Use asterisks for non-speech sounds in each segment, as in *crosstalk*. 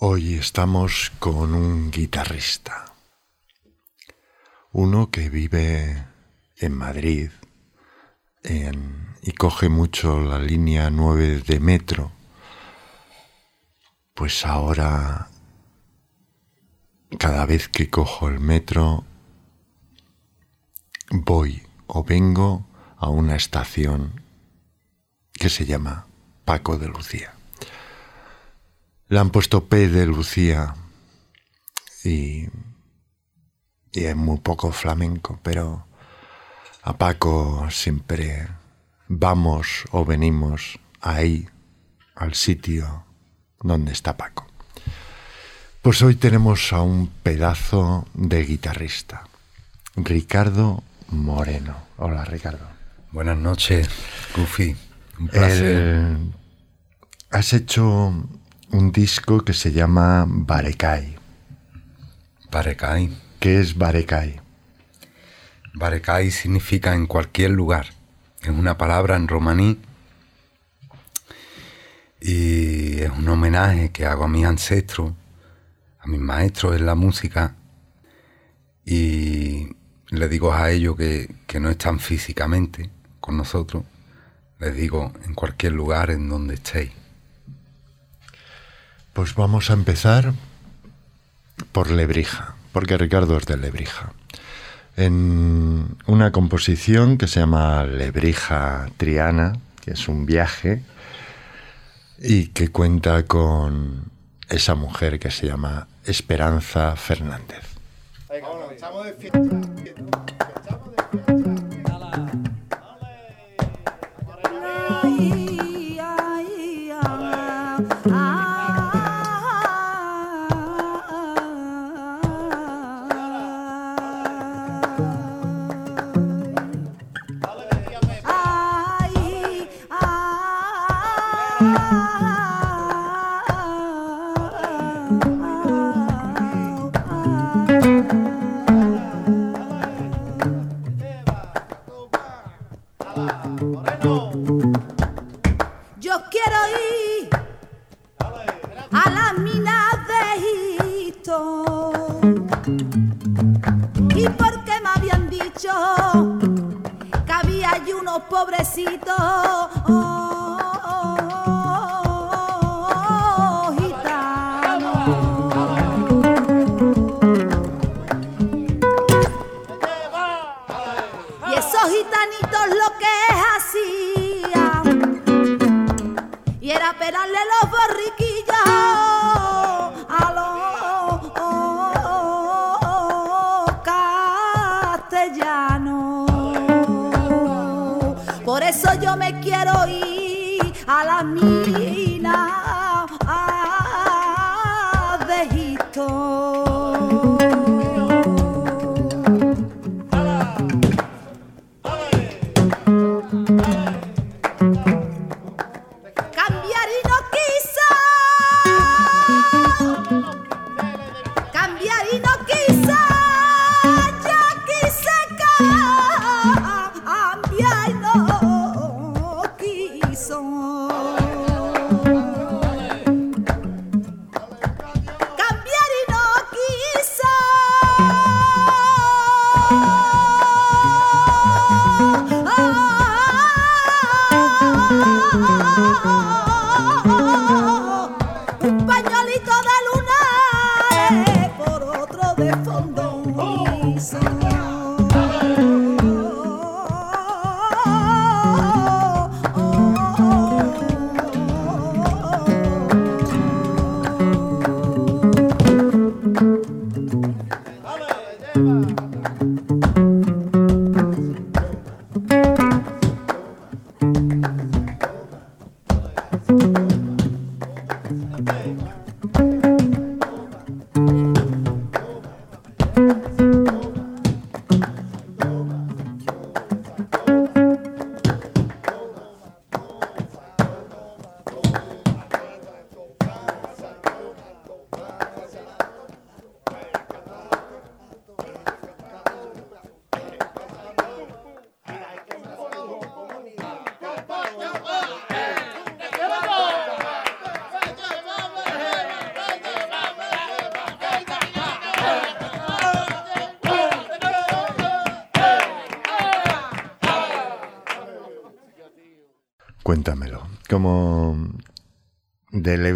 Hoy estamos con un guitarrista, uno que vive en Madrid y coge mucho la línea 9 de metro, pues ahora cada vez que cojo el metro voy o vengo a una estación que se llama Paco de Lucía. Le han puesto P de Lucía y, y es muy poco flamenco, pero a Paco siempre vamos o venimos ahí, al sitio donde está Paco. Pues hoy tenemos a un pedazo de guitarrista, Ricardo Moreno. Hola Ricardo. Buenas noches, Goofy. Un placer. has hecho un disco que se llama Barekai. Barekai. ¿Qué es Barekai? Barekai significa en cualquier lugar. Es una palabra en romaní y es un homenaje que hago a mis ancestros, a mis maestros en la música y le digo a ellos que, que no están físicamente con nosotros, les digo en cualquier lugar en donde estéis. Pues vamos a empezar por Lebrija, porque Ricardo es de Lebrija. En una composición que se llama Lebrija Triana, que es un viaje y que cuenta con esa mujer que se llama Esperanza Fernández. Ir.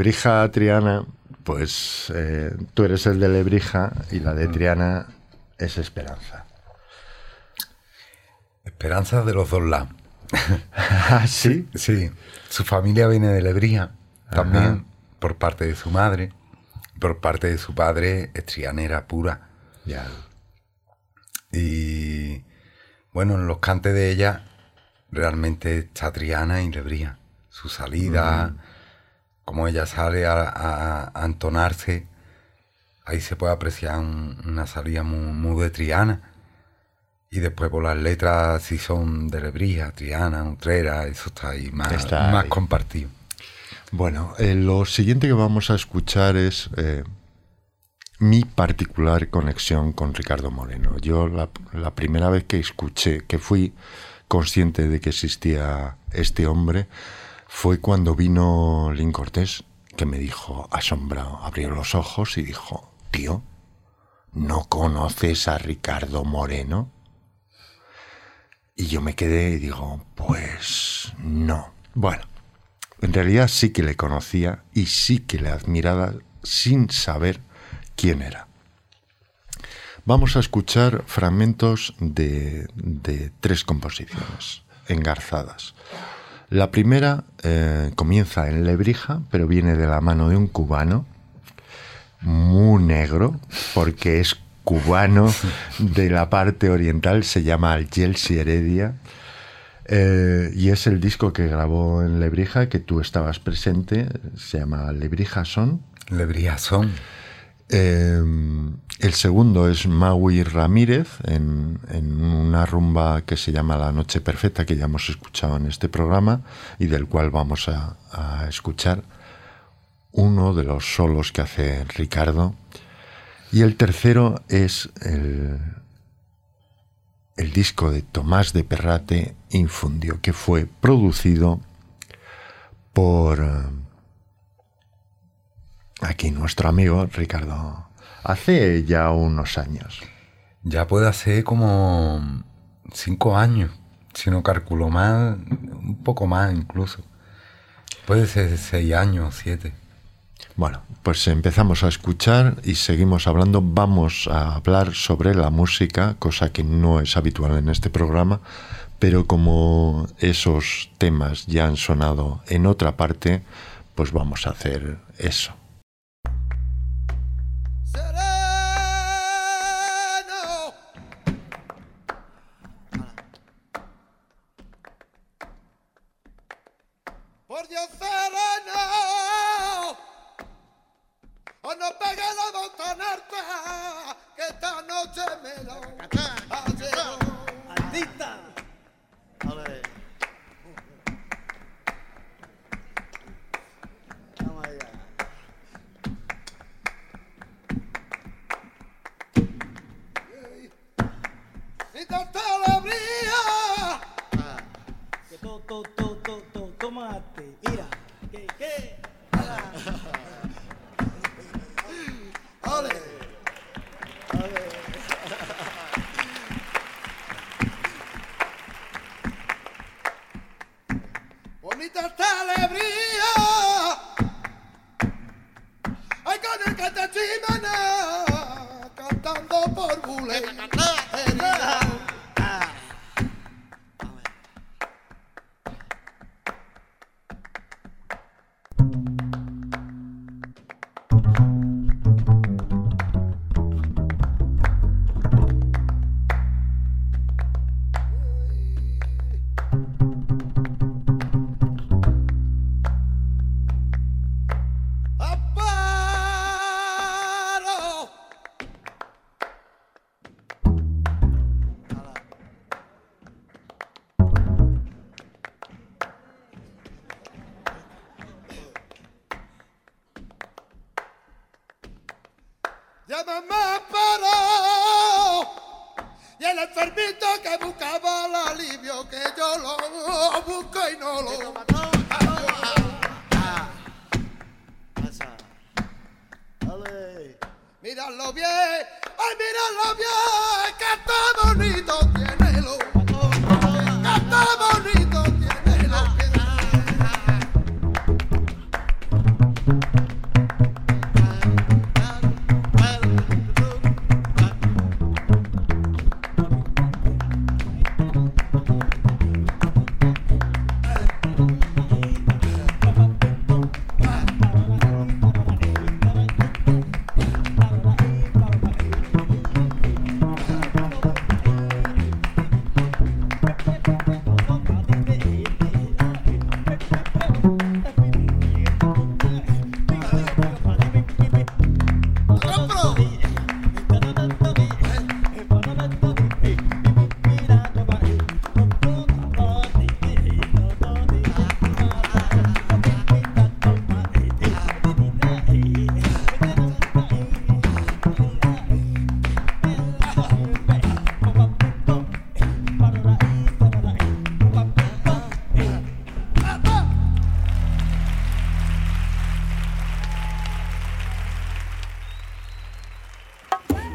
Lebrija a Triana, pues eh, tú eres el de Lebrija y la de Triana es Esperanza. Esperanza de los dos lados. *laughs* ¿Ah, sí? Sí, su familia viene de Lebrija, también por parte de su madre, por parte de su padre es trianera pura. Ya. Y bueno, en los cantes de ella realmente está Triana y Lebrija. Su salida, como ella sale a, a- a entonarse, ahí se puede apreciar un- una salida muy, muy de Triana. Y después por las letras si son de Lebrija, Triana, Utrera, eso está ahí más, Está más ahí. compartido. Bueno, eh, lo siguiente que vamos a escuchar es eh, mi particular conexión con Ricardo Moreno. Yo la, la primera vez que escuché, que fui consciente de que existía este hombre, fue cuando vino Lin Cortés, que me dijo, asombrado, abrió los ojos y dijo, tío, ¿no conoces a Ricardo Moreno? Y yo me quedé y digo, pues no. Bueno, en realidad sí que le conocía y sí que le admiraba sin saber quién era. Vamos a escuchar fragmentos de, de tres composiciones engarzadas. La primera eh, comienza en Lebrija, pero viene de la mano de un cubano muy negro, porque es cubano *laughs* de la parte oriental, se llama Algelsi Heredia. Eh, y es el disco que grabó en Lebrija, que tú estabas presente, se llama Lebrija Son. Lebrija son. Eh, el segundo es Maui Ramírez, en, en una rumba que se llama La Noche Perfecta, que ya hemos escuchado en este programa y del cual vamos a, a escuchar uno de los solos que hace Ricardo. Y el tercero es el, el disco de Tomás de Perrate, Infundio, que fue producido por aquí nuestro amigo Ricardo hace ya unos años. Ya puede hacer como cinco años, si no calculo mal, un poco más incluso. Puede ser seis años, siete. Bueno, pues empezamos a escuchar y seguimos hablando. Vamos a hablar sobre la música, cosa que no es habitual en este programa, pero como esos temas ya han sonado en otra parte, pues vamos a hacer eso. Set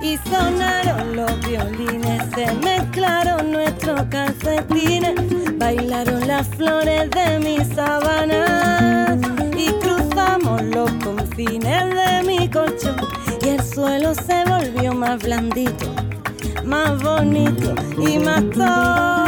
Y sonaron los violines, se mezclaron nuestros calcetines, bailaron las flores de mis sábanas y cruzamos los confines de mi colchón y el suelo se volvió más blandito, más bonito y más todo.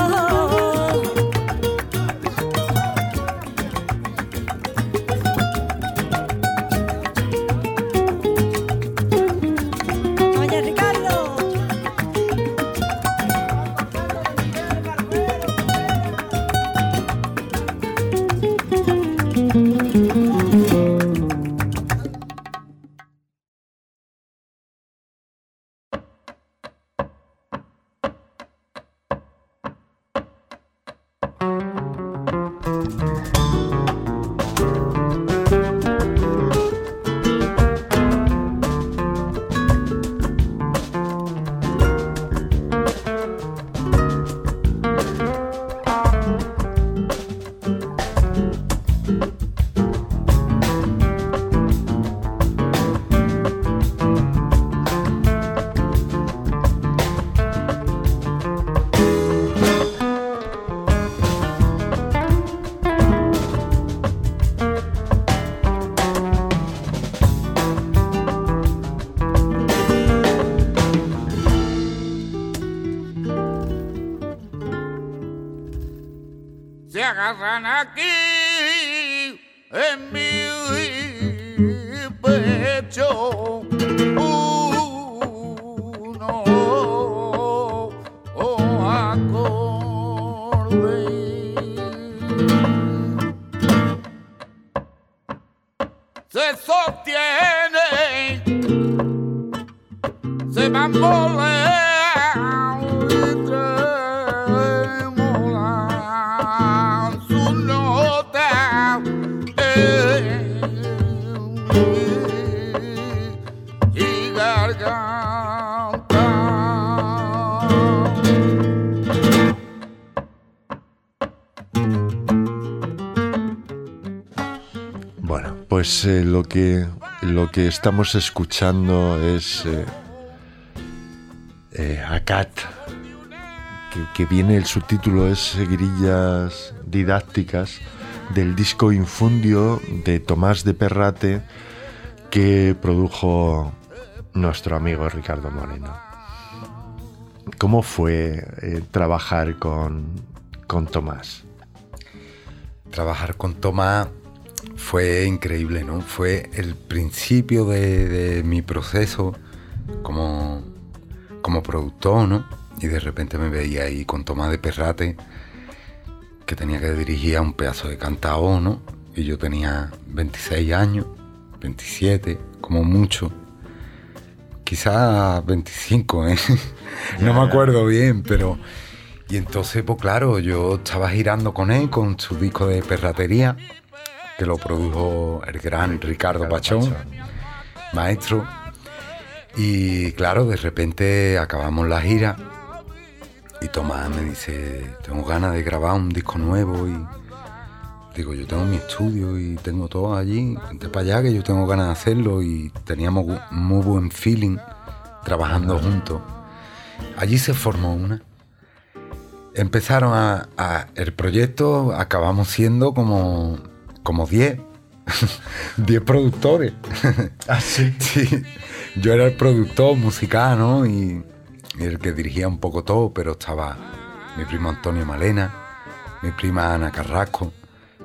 Sostiene, se bambolea pues eh, lo, que, lo que estamos escuchando es eh, eh, ACAT, que, viene, el subtítulo es Grillas Didácticas del disco Infundio de Tomás de Perrate que produjo nuestro amigo Ricardo Moreno. ¿Cómo fue eh, trabajar con, con Tomás? Trabajar con Tomás fue increíble, ¿no? Fue el principio de, de mi proceso como, como productor, ¿no? Y de repente me veía ahí con Tomás de Perrate, que tenía que dirigir a un pedazo de cantao, ¿no? Y yo tenía 26 años, 27, como mucho. Quizás 25, ¿eh? *laughs* no me acuerdo bien, pero... Y entonces, pues claro, yo estaba girando con él, con su disco de perratería, que lo produjo el gran Ricardo Pachón, maestro. Y claro, de repente acabamos la gira y Tomás me dice, tengo ganas de grabar un disco nuevo y digo, yo tengo mi estudio y tengo todo allí, vente para allá que yo tengo ganas de hacerlo y teníamos muy buen feeling trabajando juntos. Allí se formó una. Empezaron a, a- el proyecto, acabamos siendo como como 10, 10 *laughs* productores. Ah, sí. *laughs* Sí, yo era el productor musical, ¿no? Y, y el que dirigía un poco todo, pero estaba mi primo Antonio Malena, mi prima Ana Carrasco.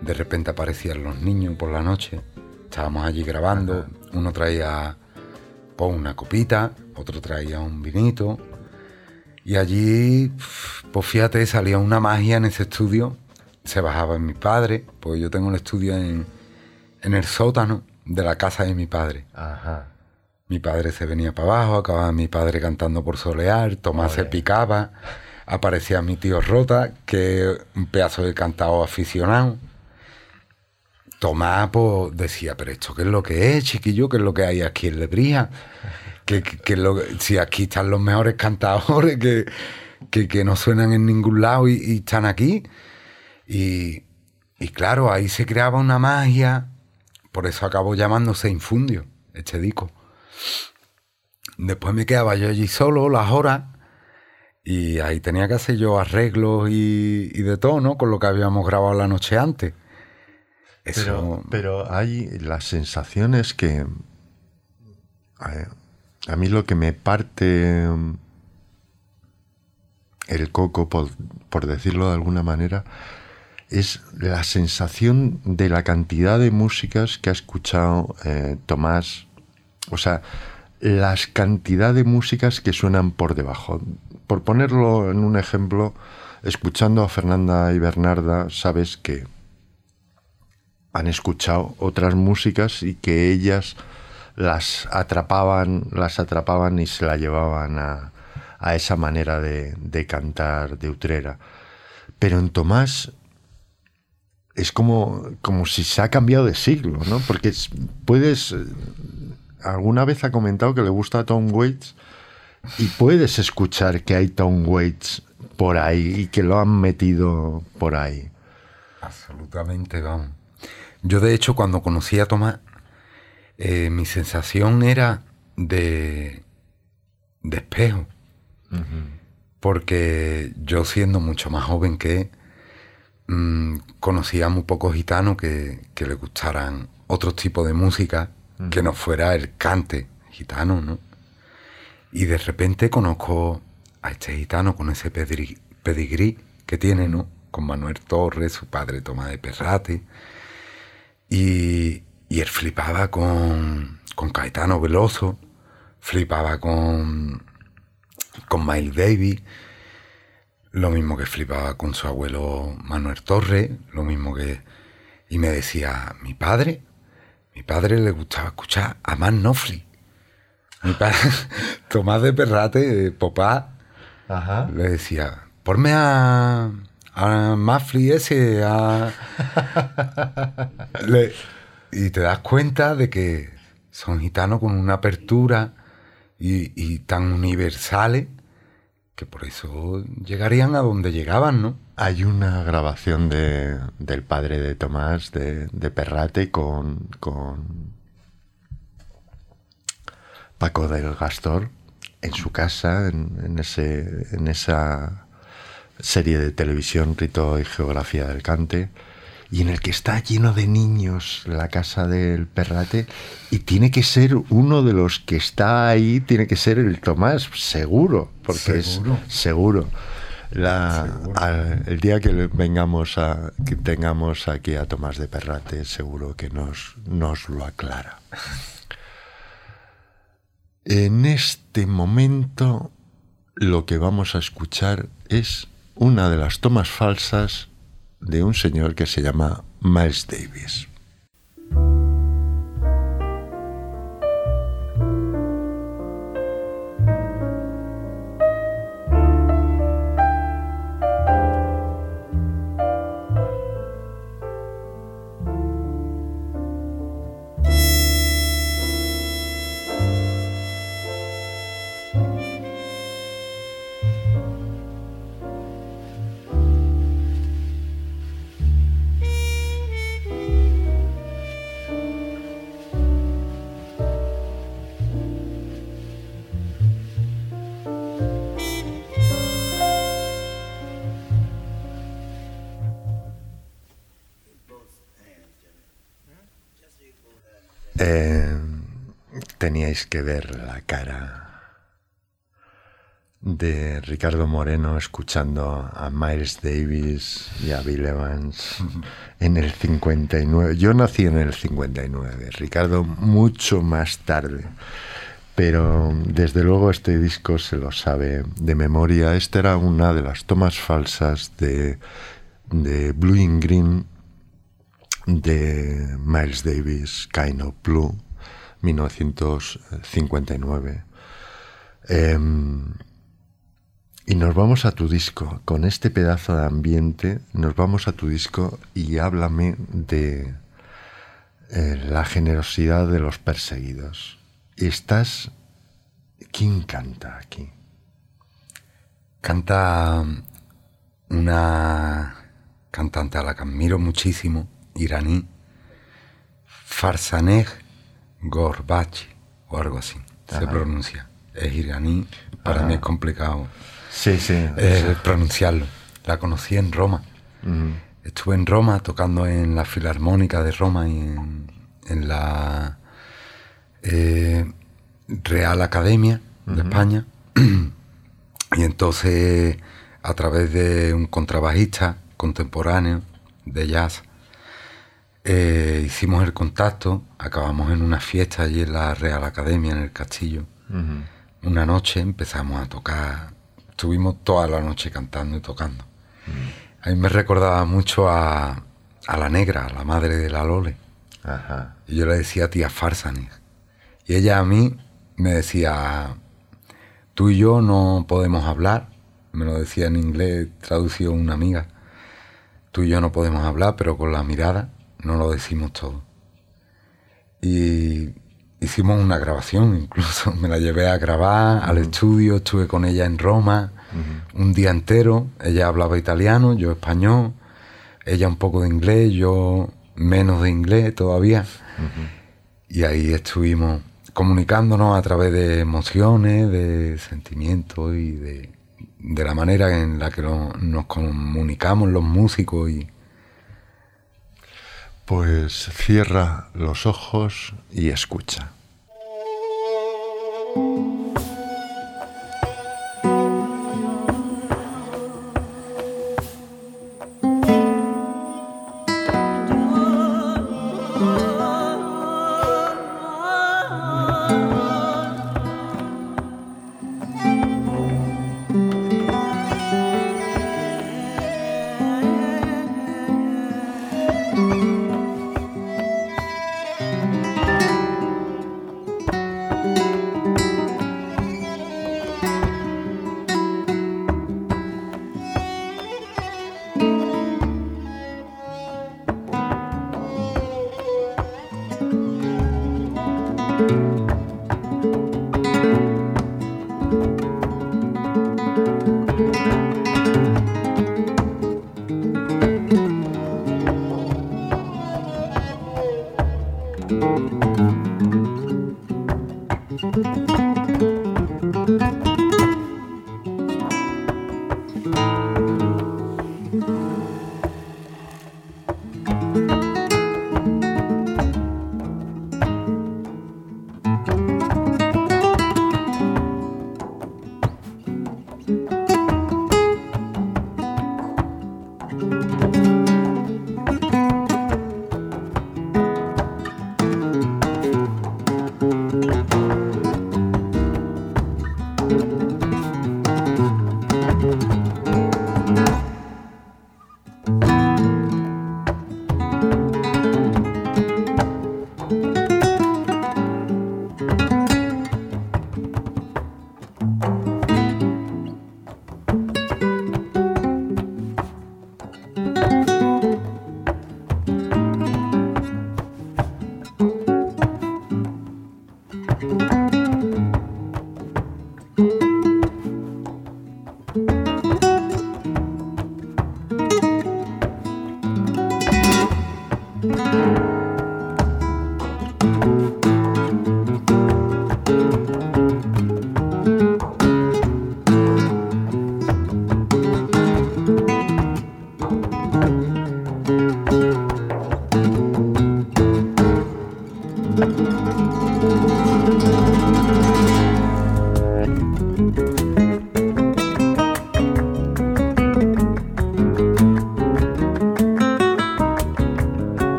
De repente aparecían los niños por la noche. Estábamos allí grabando. Uno traía pues, una copita, otro traía un vinito. Y allí, pues fíjate, salía una magia en ese estudio. Se bajaba mi padre, pues yo tengo el estudio en, en el sótano de la casa de mi padre. Ajá. Mi padre se venía para abajo, acababa mi padre cantando por solear, Tomás se picaba, aparecía mi tío Rota, que es un pedazo de cantado aficionado. Tomás pues, decía, pero esto qué es lo que es, chiquillo, qué es lo que hay aquí en Lebría. Que, que- que lo si aquí están los mejores cantadores que, que, que no suenan en ningún lado y, y están aquí. Y, y claro, ahí se creaba una magia, por eso acabó llamándose Infundio, este disco. Después me quedaba yo allí solo, las horas, y ahí tenía que hacer yo arreglos y, y de todo, ¿no? Con lo que habíamos grabado la noche antes. Pero, pero hay las sensaciones que. A, a mí lo que me parte mm, el coco, por, por decirlo de alguna manera, es la sensación de la cantidad de músicas que ha escuchado eh, Tomás. O sea, las cantidad de músicas que suenan por debajo. Por ponerlo en un ejemplo, escuchando a Fernanda y Bernarda, sabes que han escuchado otras músicas y que ellas las atrapaban, las atrapaban y se la llevaban a, a esa manera de, de cantar de Utrera. Pero en Tomás es como, como si se ha cambiado de siglo, ¿no? Porque es- puedes. eh, Alguna vez ha comentado que le gusta Tom Waits y puedes escuchar que hay Tom Waits por ahí y que lo han metido por ahí. Absolutamente, vamos. Yo, de hecho, cuando conocí a Tomás, eh, mi sensación era de, de espejo. Porque yo, siendo mucho más joven que él, mm, conocía muy pocos gitanos que, que le gustaran otros tipos de música que no fuera el cante gitano, ¿no? Y de repente conozco a este gitano con ese pedigrí que tiene, ¿no? Con Manuel Torres, su padre Tomás de Perrate. Y, y él flipaba con, con Caetano Veloso, flipaba con, con Miles Davis, lo mismo que flipaba con su abuelo Manuel Torres, lo mismo que... Y me decía, mi padre, mi padre le gustaba escuchar a Man Knopfler. Mi padre, *laughs* Tomás de Perrate, eh, papá, Ajá. le decía, ponme a, a Mafli ese, a... *laughs* Le- y te das cuenta de que son gitanos con una apertura y, y tan universales que por eso llegarían a donde llegaban, ¿no? Hay una grabación de, del padre de Tomás, de, de Perrate, con, con Paco del Gastor en su casa, en, en ese, en esa serie de televisión Rito y Geografía del Cante, y en el que está lleno de niños la casa del Perrate, y tiene que ser uno de los que está ahí, tiene que ser el Tomás, seguro, porque Seguro. es seguro. La- al- el día que vengamos a que tengamos aquí a Tomás de Perrate, seguro que nos, nos lo aclara. En este momento lo que vamos a escuchar es una de las tomas falsas de un señor que se llama Miles Davis. Que ver la cara de Ricardo Moreno escuchando a Miles Davis y a Bill Evans *laughs* en el 59. Yo nací en el 59, Ricardo mucho más tarde. Pero desde luego este disco se lo sabe de memoria. Esta era una de las tomas falsas de, de Blue in Green de Miles Davis, Kind of Blue, 1959. Em, y nos vamos a tu disco, con este pedazo de ambiente, nos vamos a tu disco y háblame de eh, la generosidad de los perseguidos. Estás... ¿Quién canta aquí? Canta una cantante a la que admiro muchísimo, iraní, Farsaneh Gorbachi, o algo así, se pronuncia. Es iraní, para Ajá. mí es complicado Sí, sí. eh, pronunciarlo. La conocí en Roma. Estuve en Roma tocando en la Filarmónica de Roma y en, en la eh, Real Academia de España. *clears throat* y entonces, a través de un contrabajista contemporáneo de jazz, eh, hicimos el contacto, acabamos en una fiesta allí en la Real Academia, en el castillo. Una noche empezamos a tocar, estuvimos toda la noche cantando y tocando. A mí me recordaba mucho a, a la negra, a la madre de la Lole. Ajá. Y yo le decía tía Farsanis. Y ella a mí me decía, tú y yo no podemos hablar. Me lo decía en inglés, traducido una amiga. Tú y yo no podemos hablar, pero con la mirada no lo decimos todo. Y hicimos una grabación, incluso *laughs* me la llevé a grabar al estudio, estuve con ella en Roma un día entero. Ella hablaba italiano, yo español, ella un poco de inglés, yo menos de inglés todavía. Y ahí estuvimos comunicándonos a través de emociones, de sentimientos y de, de la manera en la que lo- nos comunicamos los músicos y Pues cierra los ojos y escucha.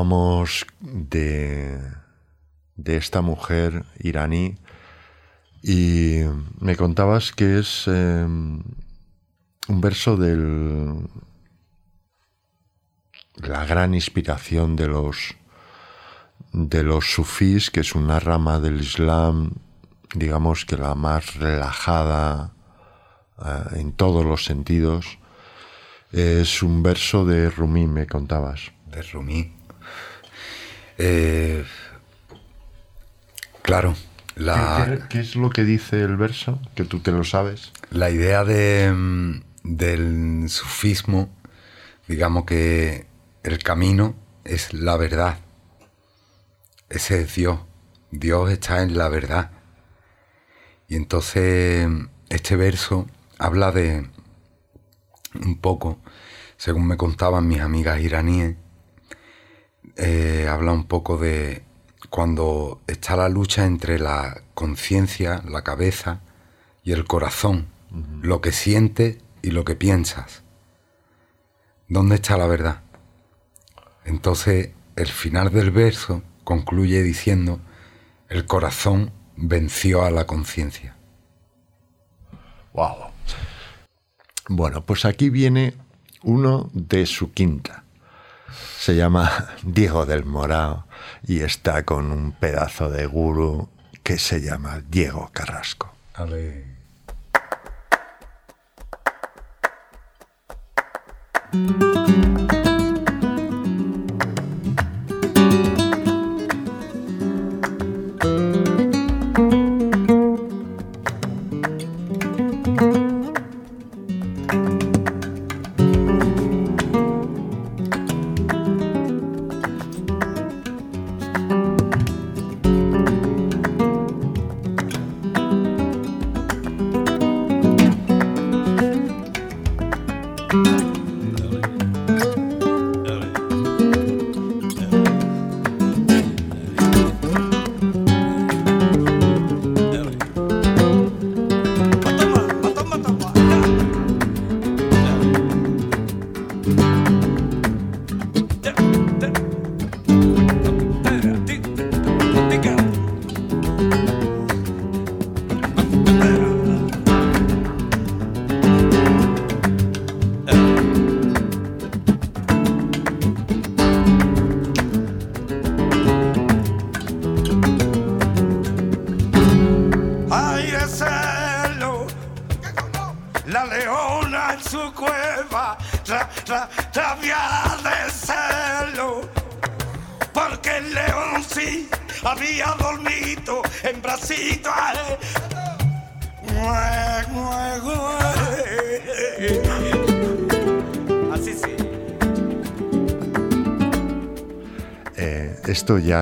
Hablábamos de, de esta mujer iraní y me contabas que es eh, un verso del la gran inspiración de los de los sufís, que es una rama del Islam, digamos que la más relajada eh, en todos los sentidos. Es un verso de Rumi, me contabas. de Rumi. Eh, claro, la, ¿Qué, es lo que dice el verso? Que tú te lo sabes. la idea de, mm, del sufismo, digamos que el camino es la verdad. Ese es Dios. Dios está en la verdad. Y entonces este verso habla de un poco, según me contaban mis amigas iraníes, eh, habla un poco de cuando está la lucha entre la conciencia, la cabeza y el corazón, lo que sientes y lo que piensas. ¿Dónde está la verdad? Entonces, el final del verso concluye diciendo, el corazón venció a la conciencia. Wow. Bueno, pues aquí viene uno de su quinta. Se llama Diego del Morao y está con un pedazo de gurú que se llama Diego Carrasco.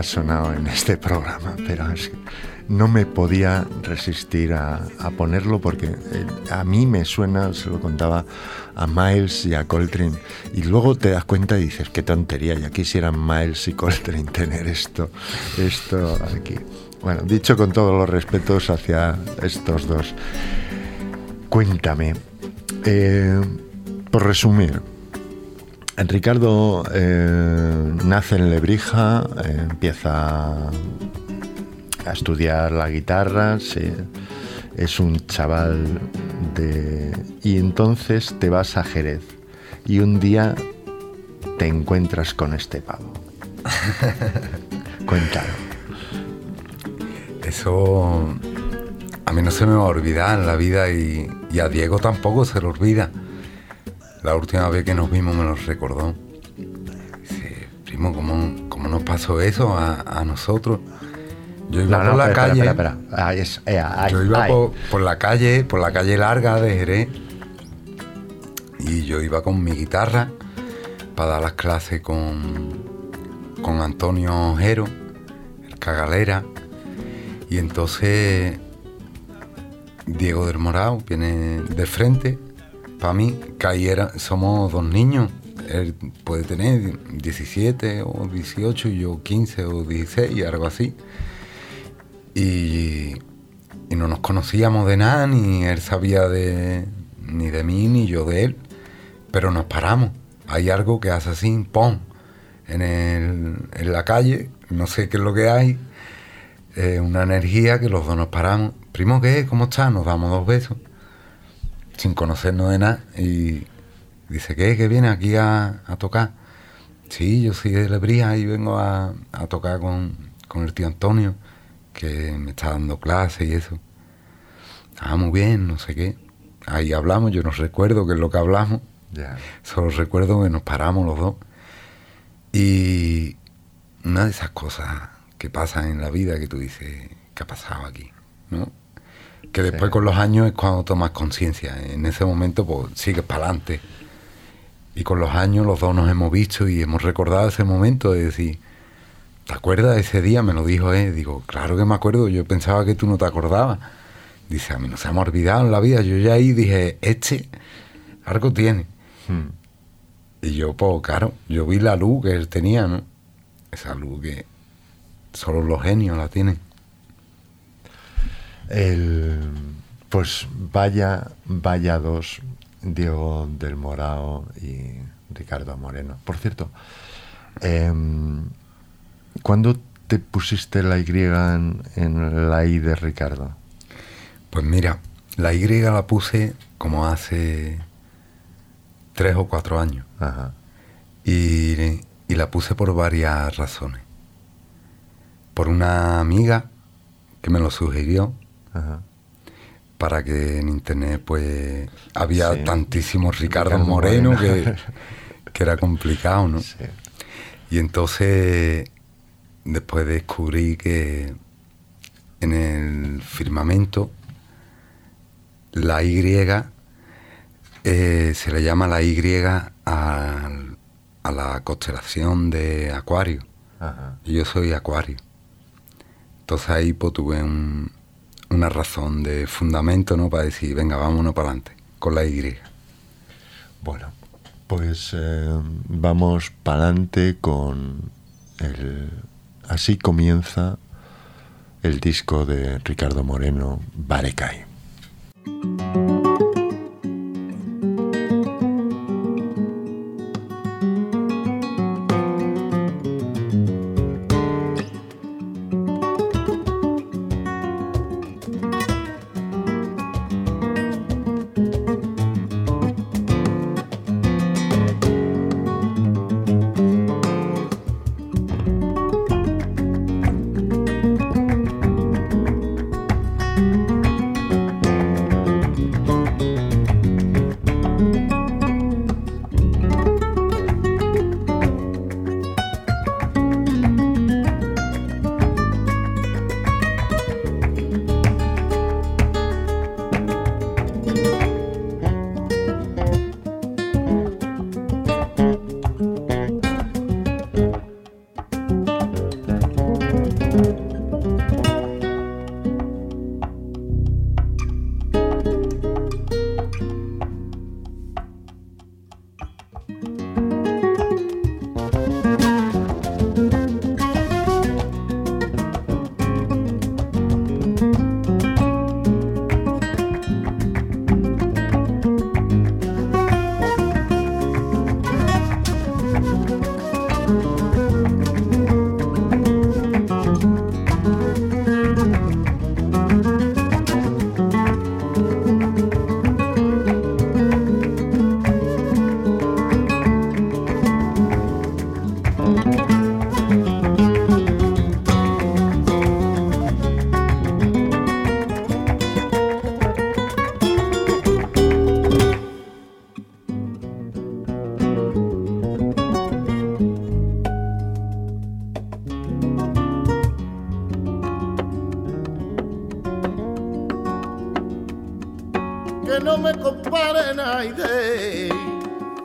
Sonado en este programa, pero es, no me podía resistir a, a ponerlo porque eh, a mí me suena, se lo contaba a Miles y a Coltrane, y luego te das cuenta y dices, qué tontería, ya quisieran Miles y Coltrane tener esto, esto aquí. Bueno, dicho con todos los respetos hacia estos dos, cuéntame, eh, por resumir, Ricardo eh, nace en Lebrija, eh, empieza a estudiar la guitarra, se- es un chaval de... Y entonces te vas a Jerez y un día te encuentras con este pavo. *laughs* Cuéntalo. Eso a mí no se me va a olvidar en la vida y, y a Diego tampoco se lo olvida. La última vez que nos vimos me lo recordó. Dice, primo, ¿cómo, cómo nos pasó eso a, a nosotros? Yo iba No, por no, la espera, calle. espera, espera. Ahí es, eh, yo iba por la calle, por la calle larga de Jerez. Y yo iba con mi guitarra para dar las clases con, con Antonio Jero, el cagalera. Y entonces Diego del Morao viene de frente. Para mí, que ahí era, somos dos niños. Él puede tener 17 o 18 y yo 15 o 16, algo así. Y, no nos conocíamos de nada, ni él sabía de, ni de mí, ni yo de él. Pero nos paramos. Hay algo que hace así, ¡pum! En, el- en la calle, no sé qué es lo que hay. una energía que los dos nos paramos. Primo, ¿qué? ¿Cómo estás? Nos damos dos besos. Sin conocernos de nada. Y dice, ¿qué? ¿Que viene aquí a, a tocar? Sí, yo soy de Lebría y vengo a, a tocar con, con el tío Antonio, que me está dando clases y eso. Ah, muy bien, no sé qué. Ahí hablamos, yo no recuerdo qué es lo que hablamos. Solo recuerdo que nos paramos los dos. Y una de esas cosas que pasan en la vida que tú dices, ¿qué ha pasado aquí? ¿No? Que después Sí. con los años es cuando tomas conciencia. En ese momento pues sigues para adelante. Y con los años los dos nos hemos visto y hemos recordado ese momento de decir, ¿te acuerdas de ese día? Me lo dijo él. Digo, claro que me acuerdo, yo pensaba que tú no te acordabas. Dice, a mí no se me ha olvidado en la vida. Yo ya ahí dije, este algo tiene. Hmm. Y yo, pues claro, yo vi la luz que él tenía, ¿no? Esa luz que solo los genios la tienen. El, pues vaya, vaya dos, Diego del Morao y Ricardo Moreno. Por cierto, em, ¿cuándo te pusiste la Y en, en la I de Ricardo? Pues mira, la Y la puse como hace tres o cuatro años. Ajá. Y, y la puse por varias razones. Por una amiga que me lo sugirió Ajá. para que en internet pues había Sí. tantísimos Ricardo, Ricardo Moreno, Moreno. que, que era complicado, ¿no? Sí. Y entonces después descubrí que en el firmamento la Y eh, se le llama la Y al- a la constelación de Acuario. Ajá. Y yo soy Acuario. Entonces ahí pues, tuve un- una razón de fundamento ¿no? para decir, venga, vámonos para adelante con la Y. Bueno, pues eh, vamos para adelante con el... Así comienza el disco de Ricardo Moreno, Barecay.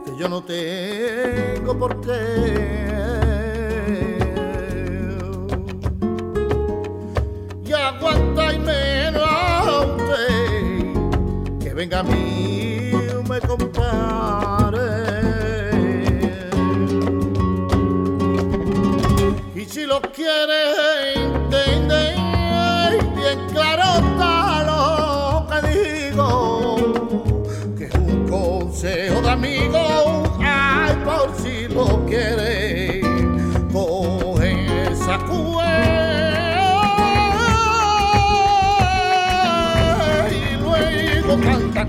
Que yo no tengo por qué. Y aguanta y usted, que venga a mí me compare. Y si lo quiere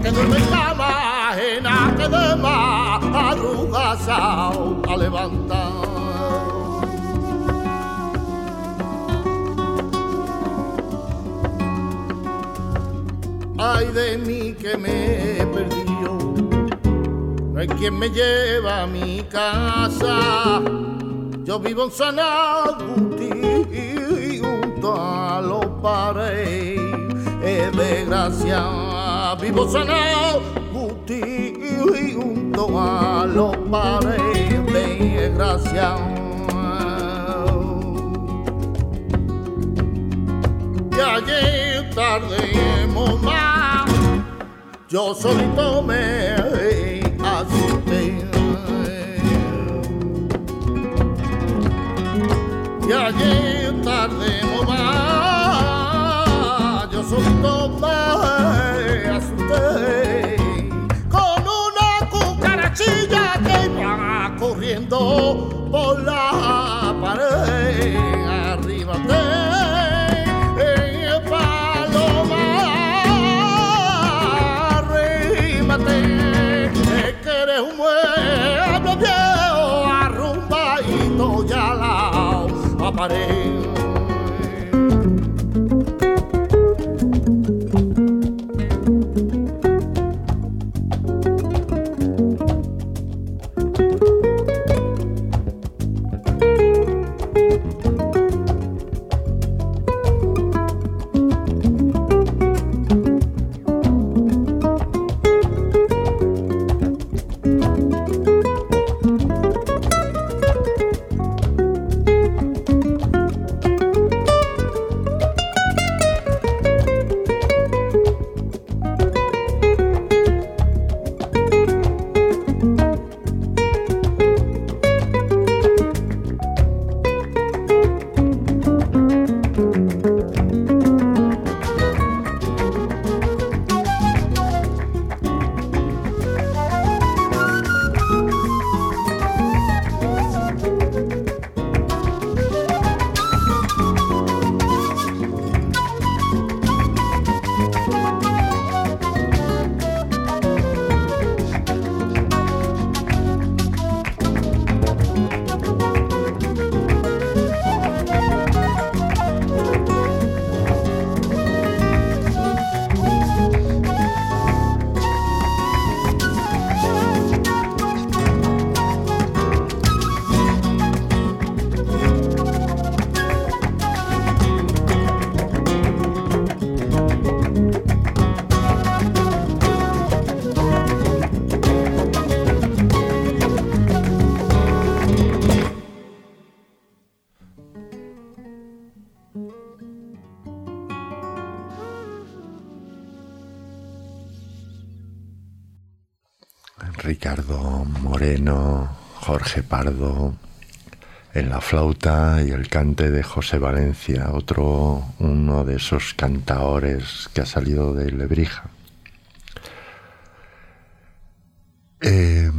que duerme en cama ajena, que de madrugada a levantar. ay de mí que me he perdido. No hay quien me lleva a mi casa. Yo vivo en San Agustín junto a los pares. Es desgracia, vivo en San Agustín junto a los pares. Desgracia. Y ayer tarde mamá, yo solito me asusté. Y ayer tarde mamá, Con una cucarachilla que iba corriendo por la pared. Arriba de Ricardo Moreno, Jorge Pardo en la flauta y el cante de José Valencia, otro uno de esos cantaores que ha salido de Lebrija. Eh,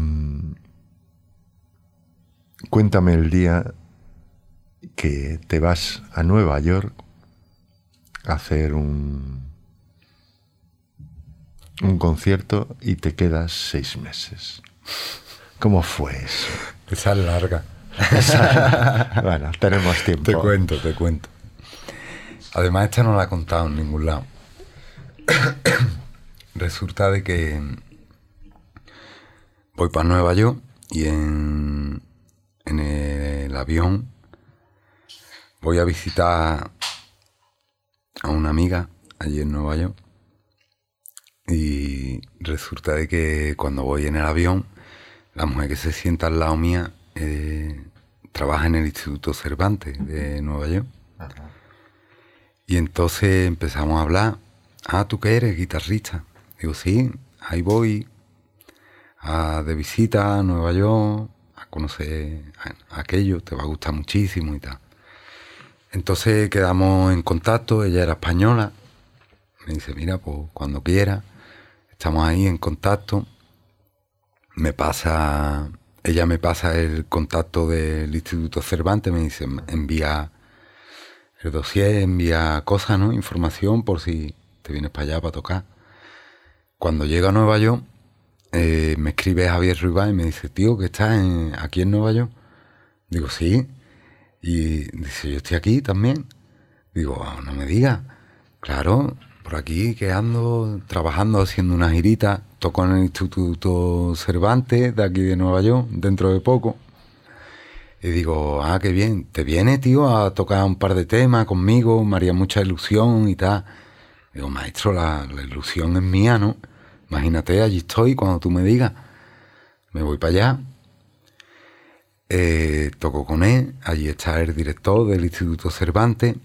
cuéntame el día que te vas a Nueva York a hacer un, un concierto y te quedas seis meses. ¿Cómo fue eso? Esa es larga. bueno, tenemos tiempo. Te cuento, te cuento. Además, esta no la he contado en ningún lado. *coughs* Resulta de que voy para Nueva York y en, en el avión voy a visitar a una amiga allí en Nueva York y resulta de que cuando voy en el avión, la mujer que se sienta al lado mía eh, trabaja en el Instituto Cervantes de Nueva York. Y entonces empezamos a hablar. Ah, ¿tú qué eres? Guitarrista. Digo, sí, ahí voy a- de visita a Nueva York, a conocer a- aquello, te va a gustar muchísimo y tal. Entonces quedamos en contacto, ella era española. Me dice, mira, pues cuando quiera, estamos ahí en contacto. Me pasa, ella me pasa el contacto del Instituto Cervantes, me dice, envía el dossier, envía cosas, ¿no? Información por si te vienes para allá para tocar. Cuando llega a Nueva York, eh, me escribe Javier Ruibá y me dice, tío, que estás aquí en Nueva York. Digo, sí. Y dice, yo estoy aquí también. Digo, "Ah, no me digas. Claro, por aquí que ando trabajando, haciendo una girita. Toco en el Instituto Cervantes de aquí de Nueva York, dentro de poco. Y digo, ah, qué bien. ¿Te viene, tío, a tocar un par de temas conmigo? Me haría mucha ilusión y tal. Digo, maestro, la, ilusión es mía, ¿no? Imagínate, allí estoy cuando tú me digas. Me voy para allá. Eh, toco con él. Allí está el director del Instituto Cervantes.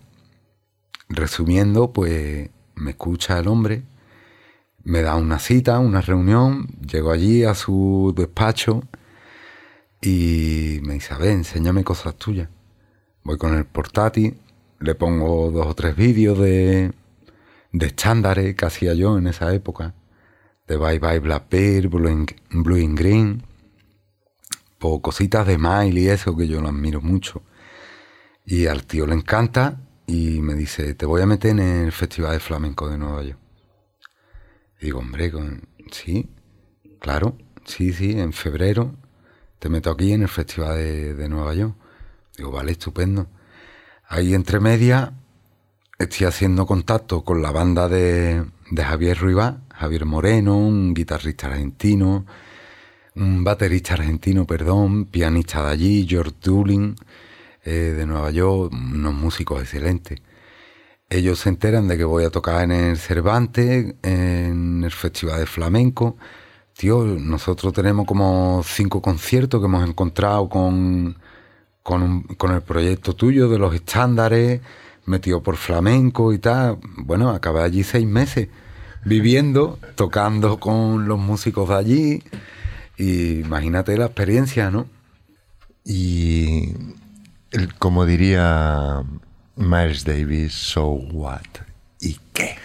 Resumiendo, pues me escucha el hombre. Me da una cita, una reunión. Llego allí a su despacho y me dice, a ver, enséñame cosas tuyas. Voy con el portátil, le pongo dos o tres vídeos de, de estándares que hacía yo en esa época, de Bye Bye Black Bear, Blue and, Blue and Green, por cositas de Miley y eso que yo lo admiro mucho. Y al tío le encanta y me dice, te voy a meter en el Festival de Flamenco de Nueva York. Digo, hombre, sí, claro, sí, sí, en febrero te meto aquí en el Festival de, de Nueva York. Digo, vale, estupendo. Ahí entre medias estoy haciendo contacto con la banda de, de Javier Ruibá, Javier Moreno, un guitarrista argentino, un baterista argentino, perdón, pianista de allí, George Dulin, eh, de Nueva York, unos músicos excelentes. Ellos se enteran de que voy a tocar en el Cervantes, en el Festival de Flamenco. Tío, nosotros tenemos como cinco conciertos que hemos encontrado con, con, un- con el proyecto tuyo de los estándares, metido por flamenco y tal. Bueno, acabé allí seis meses viviendo, *laughs* tocando con los músicos de allí. Y imagínate la experiencia, ¿no? Y como diría Miles Davis, so what? ¿Y qué?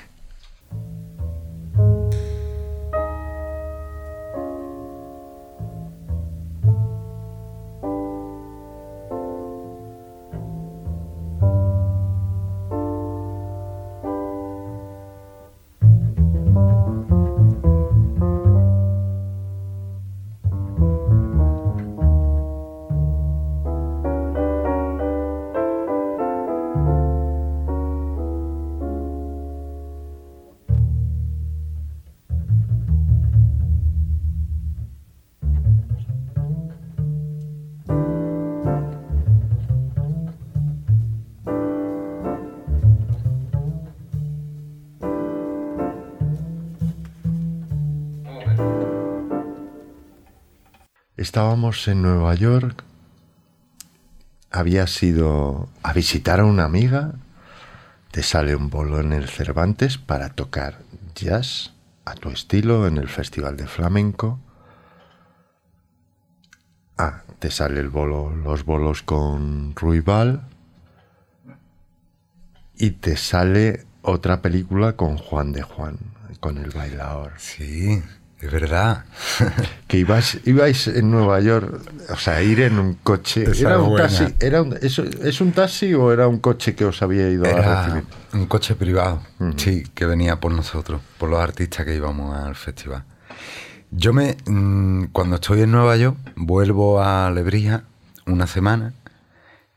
Estábamos en Nueva York. Habías ido a visitar a una amiga. Te sale un bolo en el Cervantes para tocar jazz a tu estilo en el Festival de Flamenco. Ah, te sale el bolo, los bolos con Ruibal. Y te sale otra película con Juan de Juan, con el bailador. Sí, es verdad. *laughs* Que ibas, ibais en Nueva York, o sea, ir en un coche. Esa ¿Era un buena. taxi? Era un- ¿Es un taxi o era un coche que os había ido a recibir? un coche privado, sí, que venía por nosotros, por los artistas que íbamos al festival. Yo me, mm, cuando estoy en Nueva York, vuelvo a Lebrija una semana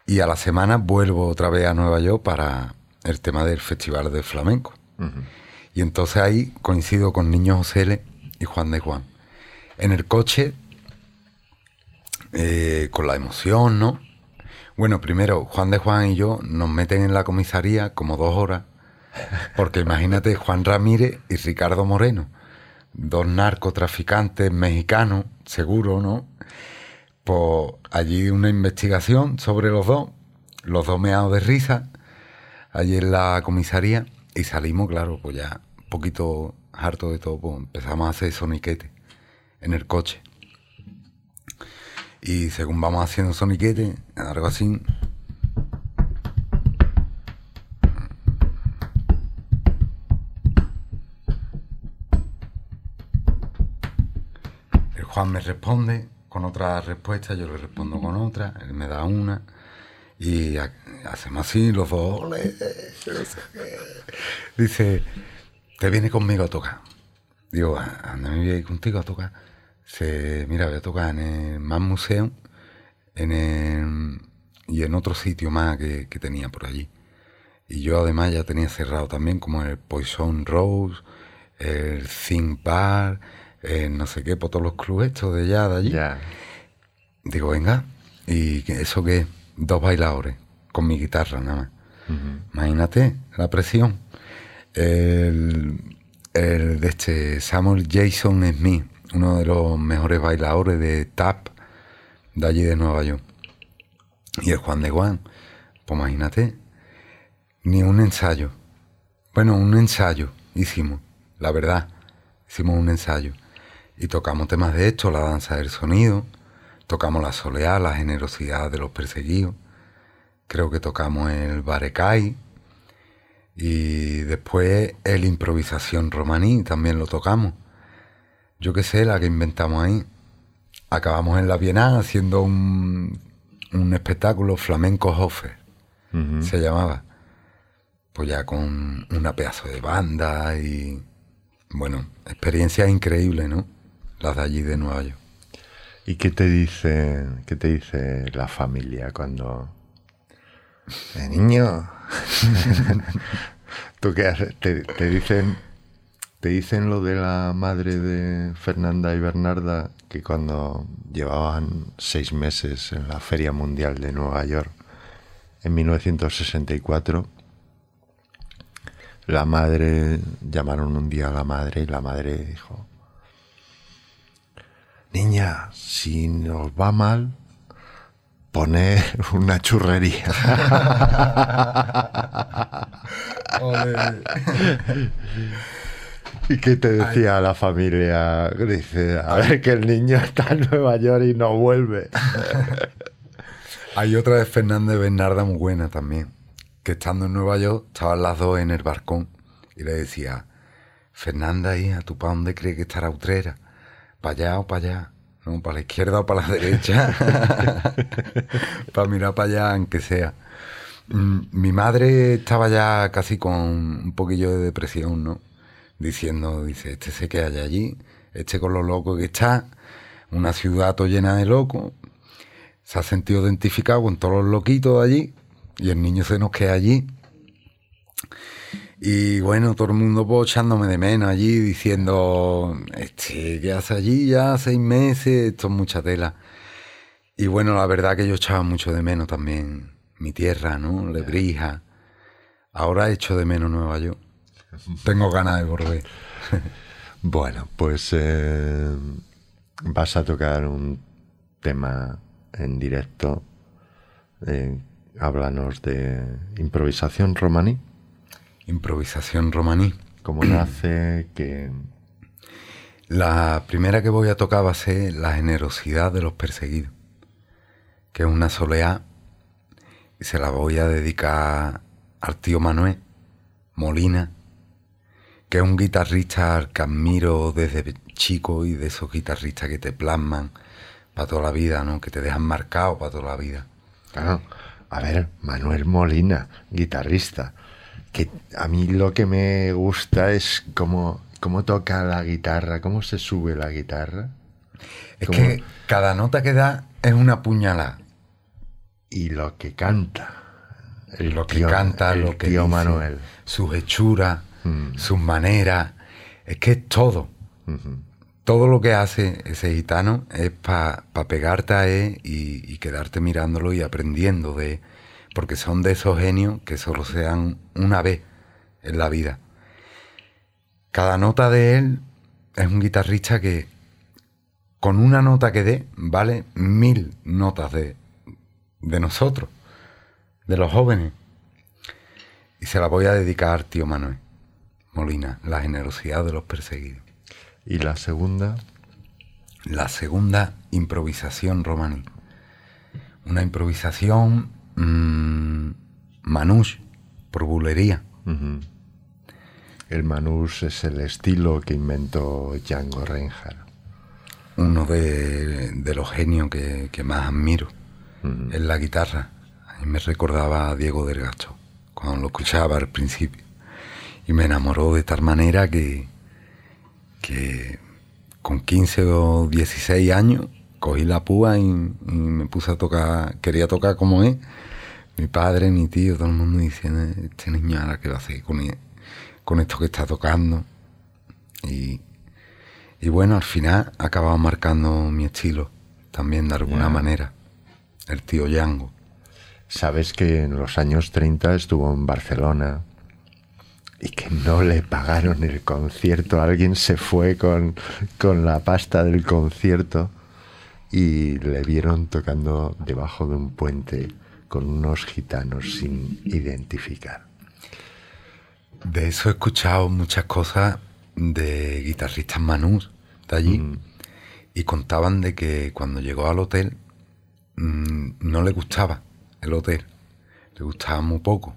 y a la semana vuelvo otra vez a Nueva York para el tema del festival de flamenco. Y entonces ahí coincido con Niño José L. y Juan de Juan. En el coche, eh, con la emoción, ¿no? Bueno, primero, Juan de Juan y yo nos meten en la comisaría como dos horas, porque imagínate Juan Ramírez y Ricardo Moreno, dos narcotraficantes mexicanos, seguro, ¿no? Pues allí una investigación sobre los dos, los dos meados de risa, allí en la comisaría, y salimos, claro, pues ya un poquito harto de todo, pues empezamos a hacer soniquete en el coche. Y según vamos haciendo soniquete, algo así, el Juan me responde con otra respuesta, yo le respondo con otra, él me da una. Y ha- hacemos así, los dos. Dice, te viene conmigo a tocar. Digo, anda, me voy a ir contigo a tocar. Se, mira, voy a tocar en el más museo en el- y en otro sitio más que, que tenía por allí. Y yo además ya tenía cerrado también como el Poison Rose, el Think Bar, el no sé qué, por todos los clubes estos de allá, de allí. Digo, venga, ¿y eso qué? Dos bailadores con mi guitarra nada más. Imagínate la presión. El, el de este Samuel Jason Smith, uno de los mejores bailadores de tap de allí de Nueva York. Y el Juan de Juan, pues imagínate, ni un ensayo. Bueno, un ensayo hicimos, la verdad, hicimos un ensayo. Y tocamos temas de esto, la danza del sonido, tocamos la soleá, la generosidad de los perseguidos, creo que tocamos el barecay, y después el improvisación romaní, también lo tocamos. Yo qué sé, la que inventamos ahí. Acabamos en la Bienal haciendo un, un espectáculo flamenco Hofer, se llamaba. Pues ya con una pedazo de banda y... Bueno, experiencias increíbles, ¿no? Las de allí de Nueva York. ¿Y qué te dice, qué te dice la familia cuando... Eh, niño, *laughs* ¿tú qué haces? Te, te dicen, te dicen lo de la madre de Fernanda y Bernarda, que cuando llevaban seis meses en la Feria Mundial de Nueva York, en 1964, la madre, llamaron un día a la madre y la madre dijo, Niña, si nos va mal, poner *laughs* una churrería. *laughs* ¿Y qué te decía la familia? Dice, a ver que el niño está en Nueva York y no vuelve. *laughs* Hay otra de Fernanda y Bernarda muy buena también. Que estando en Nueva York, estaban las dos en el balcón y le decía, Fernanda, hija, ¿tú para dónde crees que estará Utrera? ¿Para allá o para allá? No, para la izquierda o para la derecha. *laughs* para mirar para allá, aunque sea. Mm, Mi madre estaba ya casi con un poquillo de depresión, ¿no? Diciendo, dice, este se queda allá allí, este con lo loco que está, una ciudad todo llena de locos, se ha sentido identificado con todos los loquitos de allí y el niño se nos queda allí. Y bueno, todo el mundo pues, echándome de menos allí, diciendo, este, ¿qué hace allí ya seis meses? Esto es mucha tela. Y bueno, la verdad que yo echaba mucho de menos también mi tierra, ¿no? Lebrija. Ahora echo de menos Nueva York. Tengo ganas de volver. *laughs* Bueno, pues eh, vas a tocar un tema en directo. Eh, háblanos de improvisación romaní. Improvisación romaní. ¿Cómo nace? Que La primera que voy a tocar va a ser La generosidad de los perseguidos, que es una soleá y se la voy a dedicar al tío Manuel Molina, que es un guitarrista al que admiro desde chico y de esos guitarristas que te plasman para toda la vida, ¿no? Que te dejan marcado para toda la vida. Claro. A ver, Manuel Molina, guitarrista. Que a mí lo que me gusta es cómo, cómo toca la guitarra, cómo se sube la guitarra. Es que cada nota que da es una puñalada. Y lo que canta. El lo que canta, el lo que tío dice, Manuel. sus hechuras, Mm. sus maneras, es que es todo. Todo lo que hace ese gitano es para pegarte a él y, y quedarte mirándolo y aprendiendo de él, porque son de esos genios que solo se dan una vez en la vida. Cada nota de él es un guitarrista que con una nota que dé vale mil notas de, de nosotros, de los jóvenes. Y se la voy a dedicar, tío Manuel Molina, la generosidad de los perseguidos. Y la segunda, La segunda, improvisación romaní. Una improvisación mm, manouche, por bulería. el manús es el estilo que inventó Django Reinhardt. Uno de, de los genios que, que más admiro es la guitarra. A mí me recordaba a Diego del Gacho, cuando lo escuchaba al principio. Y me enamoró de tal manera que, que con 15 o 16 años cogí la púa y, y me puse a tocar, quería tocar como él. Mi padre, mi tío, todo el mundo diciendo, este niño ahora qué va a hacer con, con esto que está tocando. Y, y bueno, al final ha acabado marcando mi estilo, también de alguna manera. El tío Yango. Sabes que en los años 30 estuvo en Barcelona y que no le pagaron el concierto. Alguien se fue con, con la pasta del concierto y le vieron tocando debajo de un puente con unos gitanos sin identificar. De eso he escuchado muchas cosas de guitarristas manús de allí. Y contaban de que cuando llegó al hotel mm, no le gustaba el hotel. Le gustaba muy poco.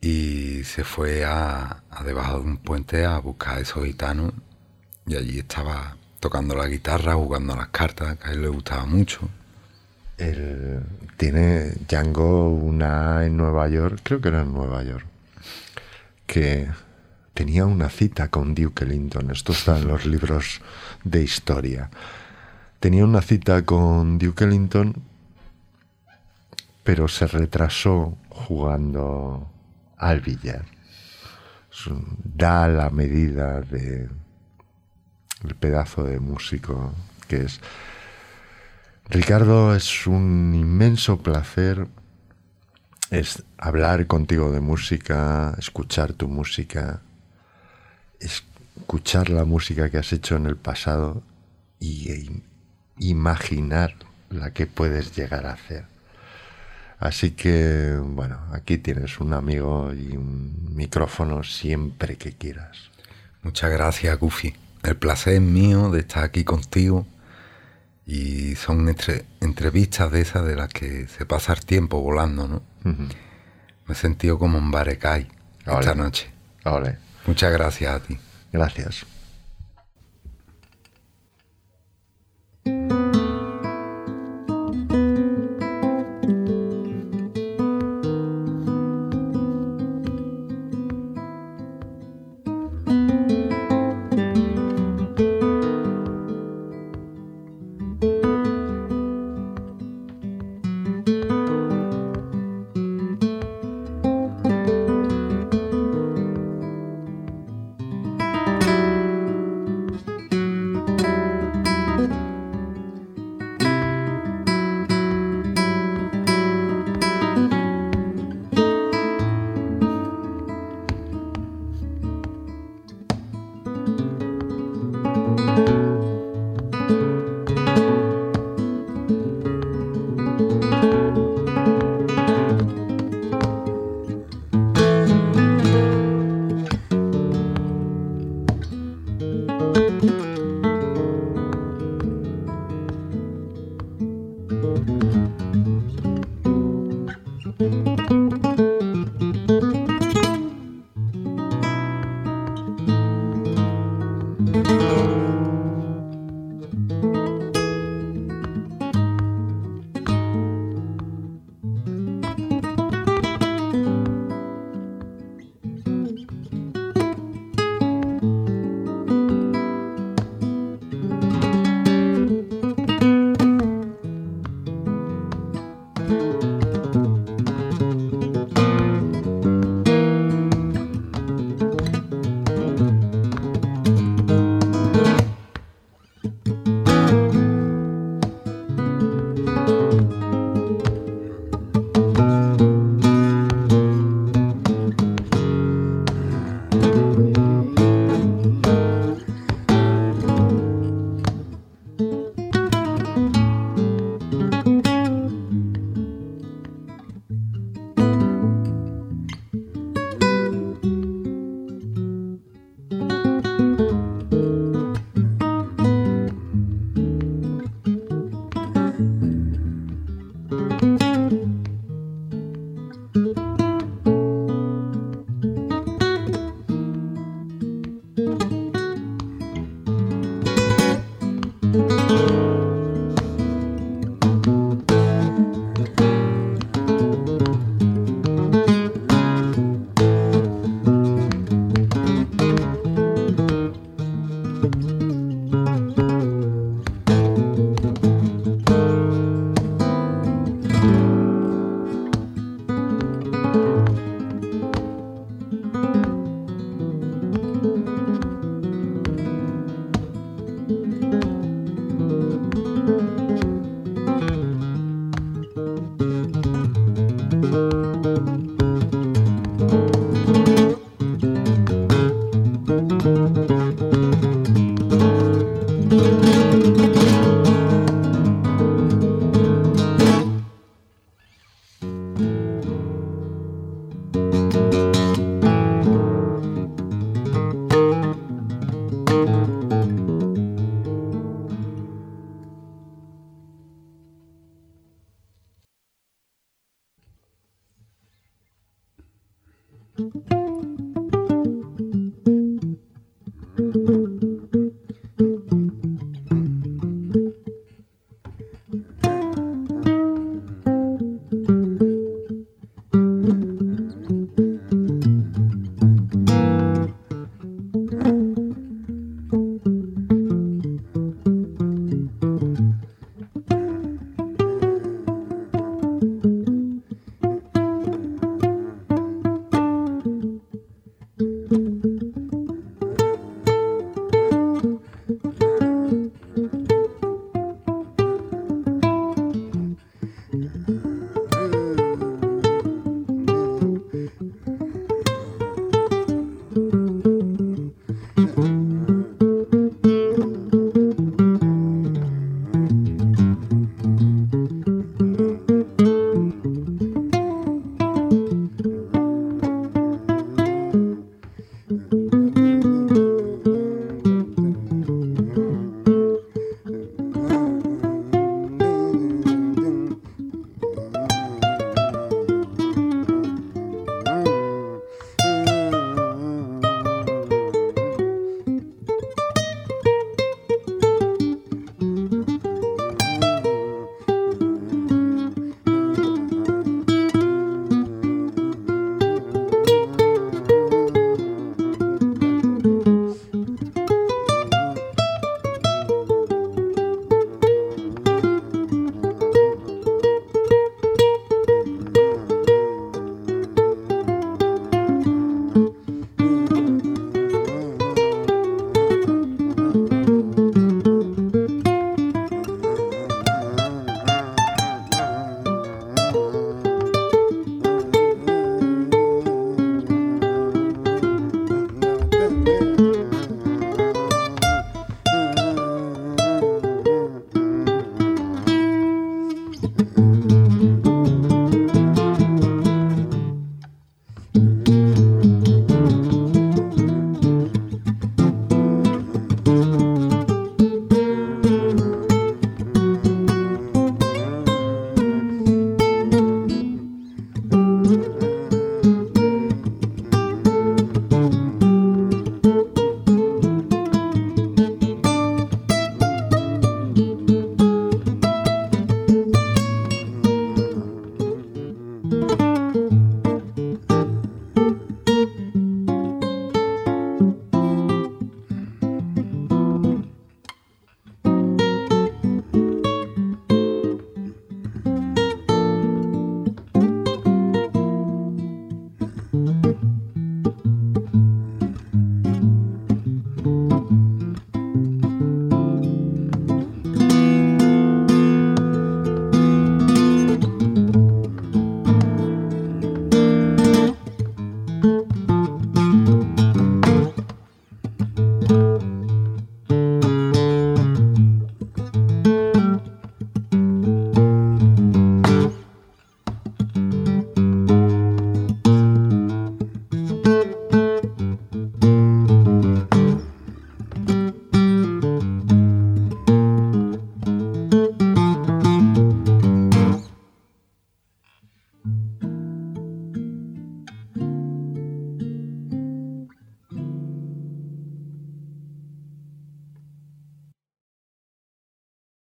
Y se fue a, a debajo de un puente a buscar a esos gitanos. Y allí estaba tocando la guitarra, jugando a las cartas, que a él le gustaba mucho. Él tiene Django una en Nueva York, creo que era en Nueva York, que tenía una cita con Duke Ellington. Esto está en los libros de historia. Tenía una cita con Duke Ellington, pero se retrasó jugando al billar. Da la medida de el pedazo de músico que es. Ricardo, es un inmenso placer es hablar contigo de música, escuchar tu música, escuchar la música que has hecho en el pasado y e im- imaginar la que puedes llegar a hacer. Así que, bueno, aquí tienes un amigo y un micrófono siempre que quieras. Muchas gracias, Goofy. El placer es mío de estar aquí contigo. Y son entre- entrevistas de esas de las que se pasa el tiempo volando, ¿no? Me he sentido como en Barecay esta noche. Ole, Muchas gracias a ti. gracias.